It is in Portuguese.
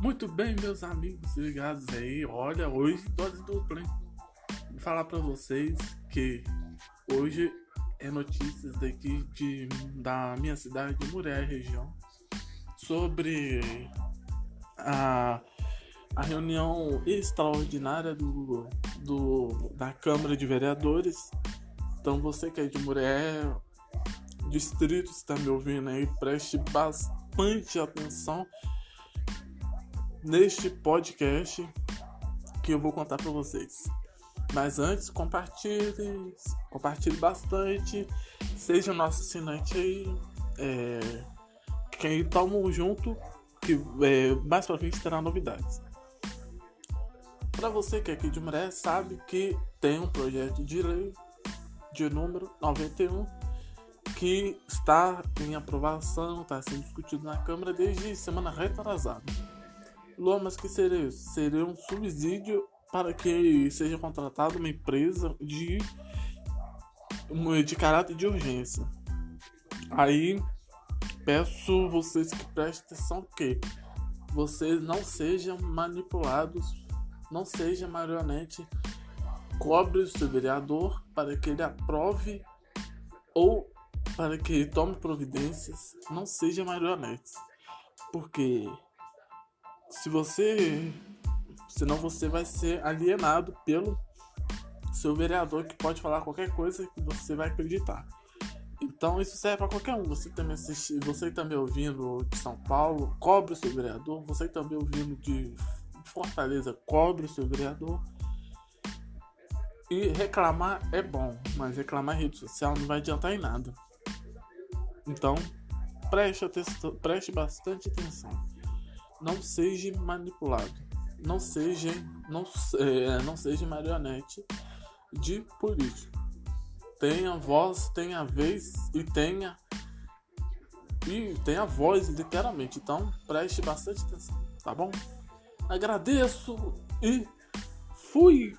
Muito bem, meus amigos ligados aí. Olha, hoje dose dupla, hein? Vou falar pra vocês que hoje é notícias daqui de, da minha cidade, de Muré, região, sobre a, a reunião extraordinária do, do, da Câmara de Vereadores. Então, você que é de Muré, distrito, está me ouvindo aí, preste bastante atenção neste podcast que eu vou contar para vocês. Mas antes, compartilhe, compartilhe bastante, seja nosso assinante aí, é, que aí tamo junto, que é, mais pra frente terá novidades. Para você que é aqui de Mulher, sabe que tem um projeto de lei de número 91 que está em aprovação, está sendo discutido na Câmara desde semana retrasada. Lomas que seria Seria um subsídio para que seja contratada uma empresa de, de caráter de urgência. Aí peço vocês que prestem atenção que vocês não sejam manipulados, não seja marionete, cobre o seu vereador para que ele aprove ou para que ele tome providências, não seja marionete. Porque se você. Senão você vai ser alienado pelo seu vereador que pode falar qualquer coisa que você vai acreditar. Então isso serve para qualquer um. Você também assiste, você também ouvindo de São Paulo, cobre o seu vereador. Você também ouvindo de Fortaleza, cobre o seu vereador. E reclamar é bom, mas reclamar em rede social não vai adiantar em nada. Então, preste, preste bastante atenção não seja manipulado, não seja, não, é, não seja marionete de político. Tenha voz, tenha vez e tenha e tenha voz literalmente. Então preste bastante atenção, tá bom? Agradeço e fui!